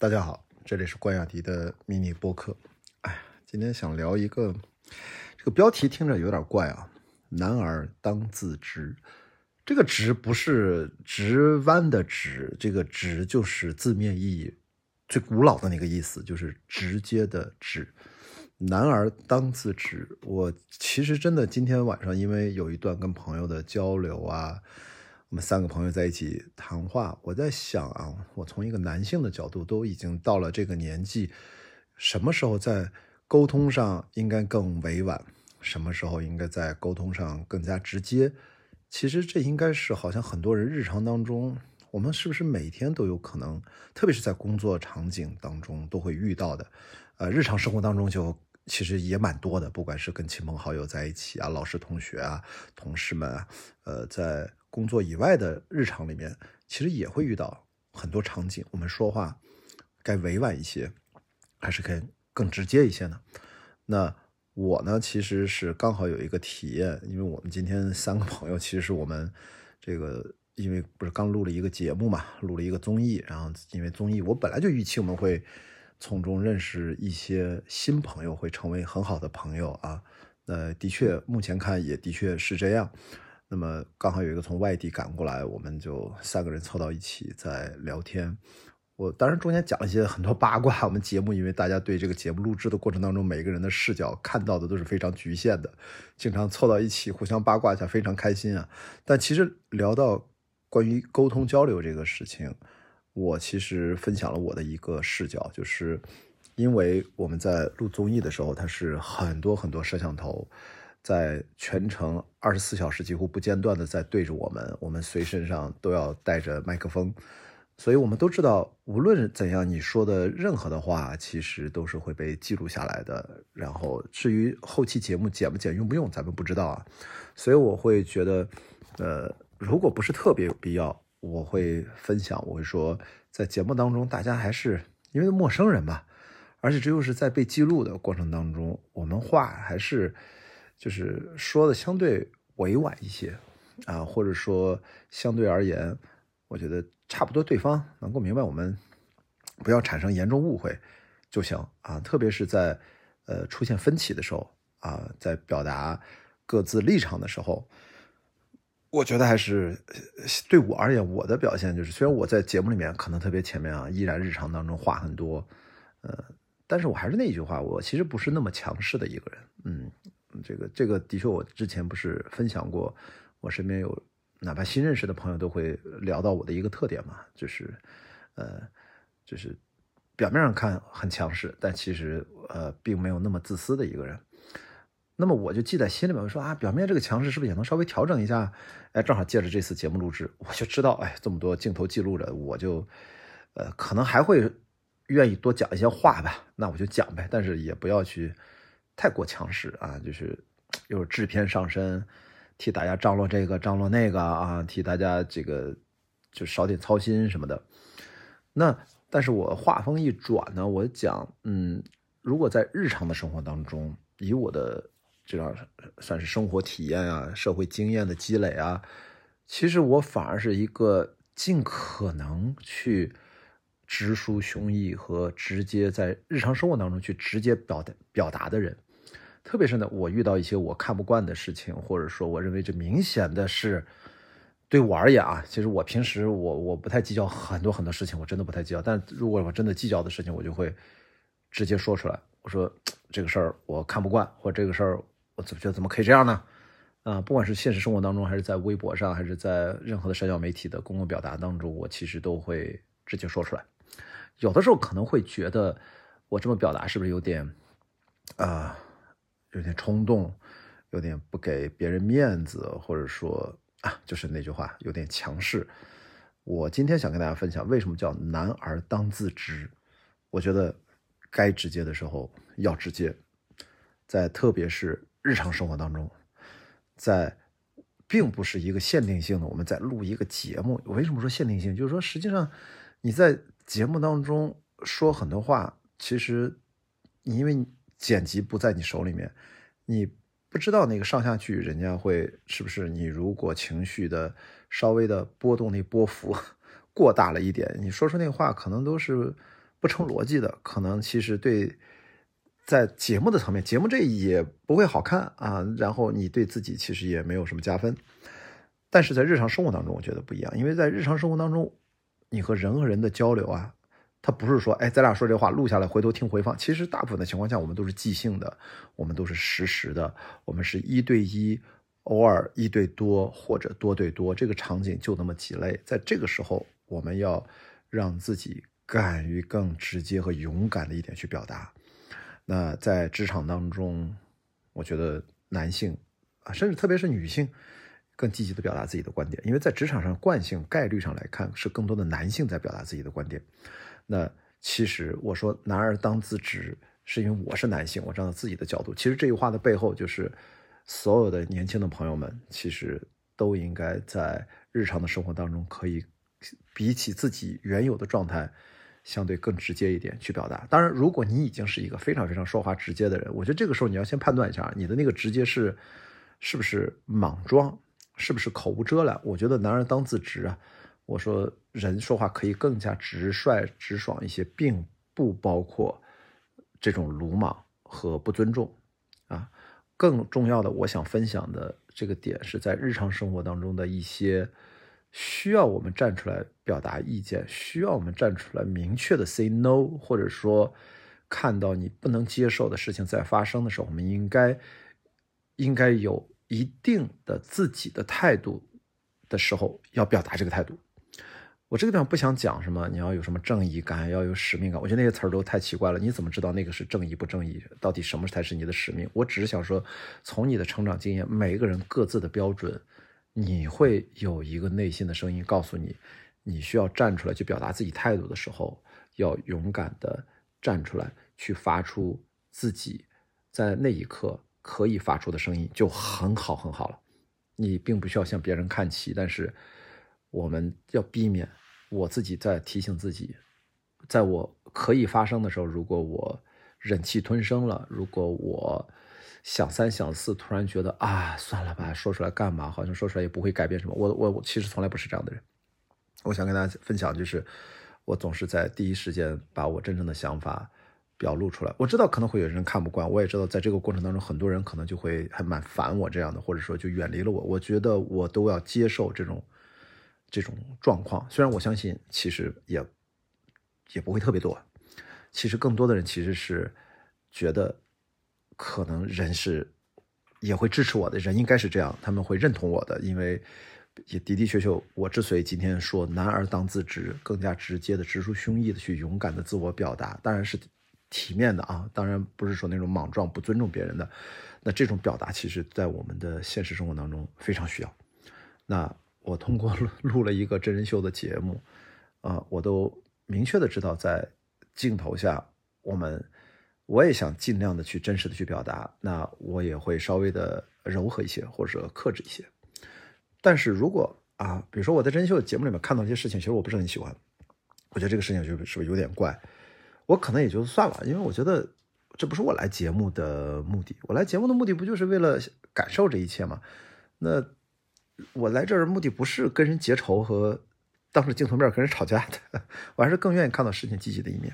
大家好，这里是关雅迪的迷你播客。哎，今天想聊一个，这个标题听着有点怪啊。男儿当自直，这个直不是直弯的直，这个直就是字面意义最古老的那个意思，就是直接的直。男儿当自直，我其实真的今天晚上因为有一段跟朋友的交流啊。我们三个朋友在一起谈话，我在想啊，我从一个男性的角度，都已经到了这个年纪，什么时候在沟通上应该更委婉，什么时候应该在沟通上更加直接？其实这应该是好像很多人日常当中，我们是不是每天都有可能，特别是在工作场景当中都会遇到的，呃，日常生活当中就其实也蛮多的，不管是跟亲朋好友在一起啊，老师、同学啊，同事们啊，呃，在。工作以外的日常里面，其实也会遇到很多场景。我们说话该委婉一些，还是该更直接一些呢？那我呢，其实是刚好有一个体验，因为我们今天三个朋友，其实是我们这个，因为不是刚录了一个节目嘛，录了一个综艺，然后因为综艺，我本来就预期我们会从中认识一些新朋友，会成为很好的朋友啊。那的确，目前看也的确是这样。那么刚好有一个从外地赶过来，我们就三个人凑到一起在聊天。我当然中间讲了一些很多八卦。我们节目因为大家对这个节目录制的过程当中，每个人的视角看到的都是非常局限的，经常凑到一起互相八卦一下，非常开心啊。但其实聊到关于沟通交流这个事情，我其实分享了我的一个视角，就是因为我们在录综艺的时候，它是很多很多摄像头。在全程二十四小时几乎不间断的在对着我们，我们随身上都要带着麦克风，所以我们都知道，无论怎样你说的任何的话，其实都是会被记录下来的。然后至于后期节目剪不剪、用不用，咱们不知道啊。所以我会觉得，呃，如果不是特别有必要，我会分享，我会说，在节目当中，大家还是因为陌生人嘛，而且这又是在被记录的过程当中，我们话还是。就是说的相对委婉一些，啊，或者说相对而言，我觉得差不多，对方能够明白我们，不要产生严重误会就行啊。特别是在呃出现分歧的时候啊，在表达各自立场的时候，我觉得还是对我而言，我的表现就是，虽然我在节目里面可能特别前面啊，依然日常当中话很多，呃，但是我还是那句话，我其实不是那么强势的一个人，嗯。这个这个的确，我之前不是分享过，我身边有哪怕新认识的朋友都会聊到我的一个特点嘛，就是，呃，就是表面上看很强势，但其实呃并没有那么自私的一个人。那么我就记在心里面，我说啊，表面这个强势是不是也能稍微调整一下？哎，正好借着这次节目录制，我就知道，哎，这么多镜头记录着，我就呃可能还会愿意多讲一些话吧，那我就讲呗，但是也不要去。太过强势啊，就是又是制片上身，替大家张罗这个张罗那个啊，替大家这个就少点操心什么的。那但是我话锋一转呢，我讲，嗯，如果在日常的生活当中，以我的这样算是生活体验啊、社会经验的积累啊，其实我反而是一个尽可能去。直抒胸臆和直接在日常生活当中去直接表达表达的人，特别是呢，我遇到一些我看不惯的事情，或者说我认为这明显的是对我而言啊，其实我平时我我不太计较很多很多事情，我真的不太计较。但如果我真的计较的事情，我就会直接说出来。我说这个事儿我看不惯，或者这个事儿我怎么觉得怎么可以这样呢？啊，不管是现实生活当中，还是在微博上，还是在任何的社交媒体的公共表达当中，我其实都会直接说出来。有的时候可能会觉得我这么表达是不是有点啊，有点冲动，有点不给别人面子，或者说啊，就是那句话有点强势。我今天想跟大家分享，为什么叫男儿当自直？我觉得该直接的时候要直接，在特别是日常生活当中，在并不是一个限定性的，我们在录一个节目。为什么说限定性？就是说实际上你在。节目当中说很多话，其实因为剪辑不在你手里面，你不知道那个上下句人家会是不是你如果情绪的稍微的波动那波幅 过大了一点，你说出那话可能都是不成逻辑的，可能其实对在节目的层面，节目这也不会好看啊。然后你对自己其实也没有什么加分。但是在日常生活当中，我觉得不一样，因为在日常生活当中，你和人和人的交流啊，他不是说，哎，咱俩说这话录下来，回头听回放。其实大部分的情况下，我们都是即兴的，我们都是实时的，我们是一对一，偶尔一对多或者多对多，这个场景就那么几类。在这个时候，我们要让自己敢于更直接和勇敢的一点去表达。那在职场当中，我觉得男性啊，甚至特别是女性。更积极的表达自己的观点，因为在职场上惯性概率上来看，是更多的男性在表达自己的观点。那其实我说“男儿当自直”，是因为我是男性，我站在自己的角度。其实这句话的背后，就是所有的年轻的朋友们，其实都应该在日常的生活当中，可以比起自己原有的状态，相对更直接一点去表达。当然，如果你已经是一个非常非常说话直接的人，我觉得这个时候你要先判断一下，你的那个直接是是不是莽撞。是不是口无遮拦？我觉得男儿当自直啊。我说人说话可以更加直率、直爽一些，并不包括这种鲁莽和不尊重啊。更重要的，我想分享的这个点是在日常生活当中的一些需要我们站出来表达意见，需要我们站出来明确的 say no，或者说看到你不能接受的事情在发生的时候，我们应该应该有。一定的自己的态度的时候，要表达这个态度。我这个地方不想讲什么，你要有什么正义感，要有使命感。我觉得那些词儿都太奇怪了。你怎么知道那个是正义不正义？到底什么才是你的使命？我只是想说，从你的成长经验，每一个人各自的标准，你会有一个内心的声音告诉你，你需要站出来去表达自己态度的时候，要勇敢的站出来去发出自己在那一刻。可以发出的声音就很好很好了，你并不需要向别人看齐，但是我们要避免我自己在提醒自己，在我可以发声的时候，如果我忍气吞声了，如果我想三想四，突然觉得啊算了吧，说出来干嘛？好像说出来也不会改变什么。我我我其实从来不是这样的人。我想跟大家分享，就是我总是在第一时间把我真正的想法。表露出来，我知道可能会有人看不惯，我也知道在这个过程当中，很多人可能就会还蛮烦我这样的，或者说就远离了我。我觉得我都要接受这种这种状况，虽然我相信其实也也不会特别多。其实更多的人其实是觉得可能人是也会支持我的，人应该是这样，他们会认同我的，因为也的的确确，我之所以今天说男儿当自直，更加直接的直抒胸臆的去勇敢的自我表达，当然是。体面的啊，当然不是说那种莽撞、不尊重别人的。那这种表达，其实在我们的现实生活当中非常需要。那我通过录 录了一个真人秀的节目，啊，我都明确的知道，在镜头下，我们我也想尽量的去真实的去表达。那我也会稍微的柔和一些，或者克制一些。但是如果啊，比如说我在真人秀节目里面看到一些事情，其实我不是很喜欢，我觉得这个事情就是不是有点怪。我可能也就算了，因为我觉得这不是我来节目的目的。我来节目的目的不就是为了感受这一切吗？那我来这儿目的不是跟人结仇和当着镜头面跟人吵架的，我还是更愿意看到事情积极的一面。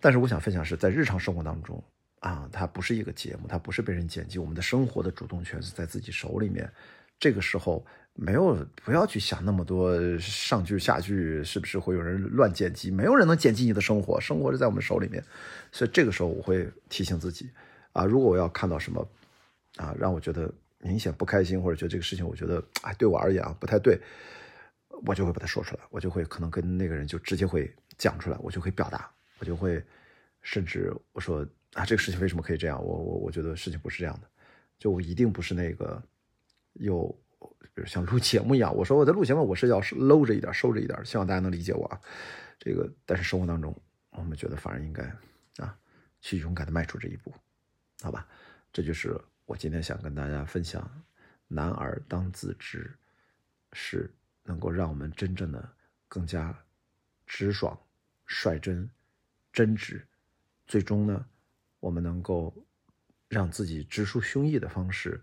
但是我想分享是在日常生活当中啊，它不是一个节目，它不是被人剪辑，我们的生活的主动权是在自己手里面。这个时候。没有，不要去想那么多上句下句是不是会有人乱剪辑？没有人能剪辑你的生活，生活是在我们手里面。所以这个时候我会提醒自己啊，如果我要看到什么啊，让我觉得明显不开心，或者觉得这个事情我觉得哎对我而言啊不太对，我就会把它说出来，我就会可能跟那个人就直接会讲出来，我就会表达，我就会甚至我说啊这个事情为什么可以这样？我我我觉得事情不是这样的，就我一定不是那个有。比如像录节目一样，我说我在录节目，我是要搂着一点，收着一点，希望大家能理解我啊。这个，但是生活当中，我们觉得反而应该啊，去勇敢的迈出这一步，好吧？这就是我今天想跟大家分享：男儿当自知，是能够让我们真正的更加直爽、率真、真挚，最终呢，我们能够让自己直抒胸臆的方式。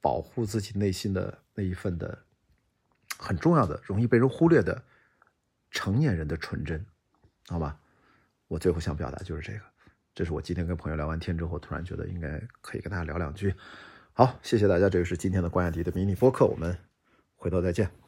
保护自己内心的那一份的很重要的、容易被人忽略的成年人的纯真，好吧？我最后想表达就是这个，这是我今天跟朋友聊完天之后，突然觉得应该可以跟大家聊两句。好，谢谢大家，这个是今天的关雅迪的迷你播客，我们回头再见。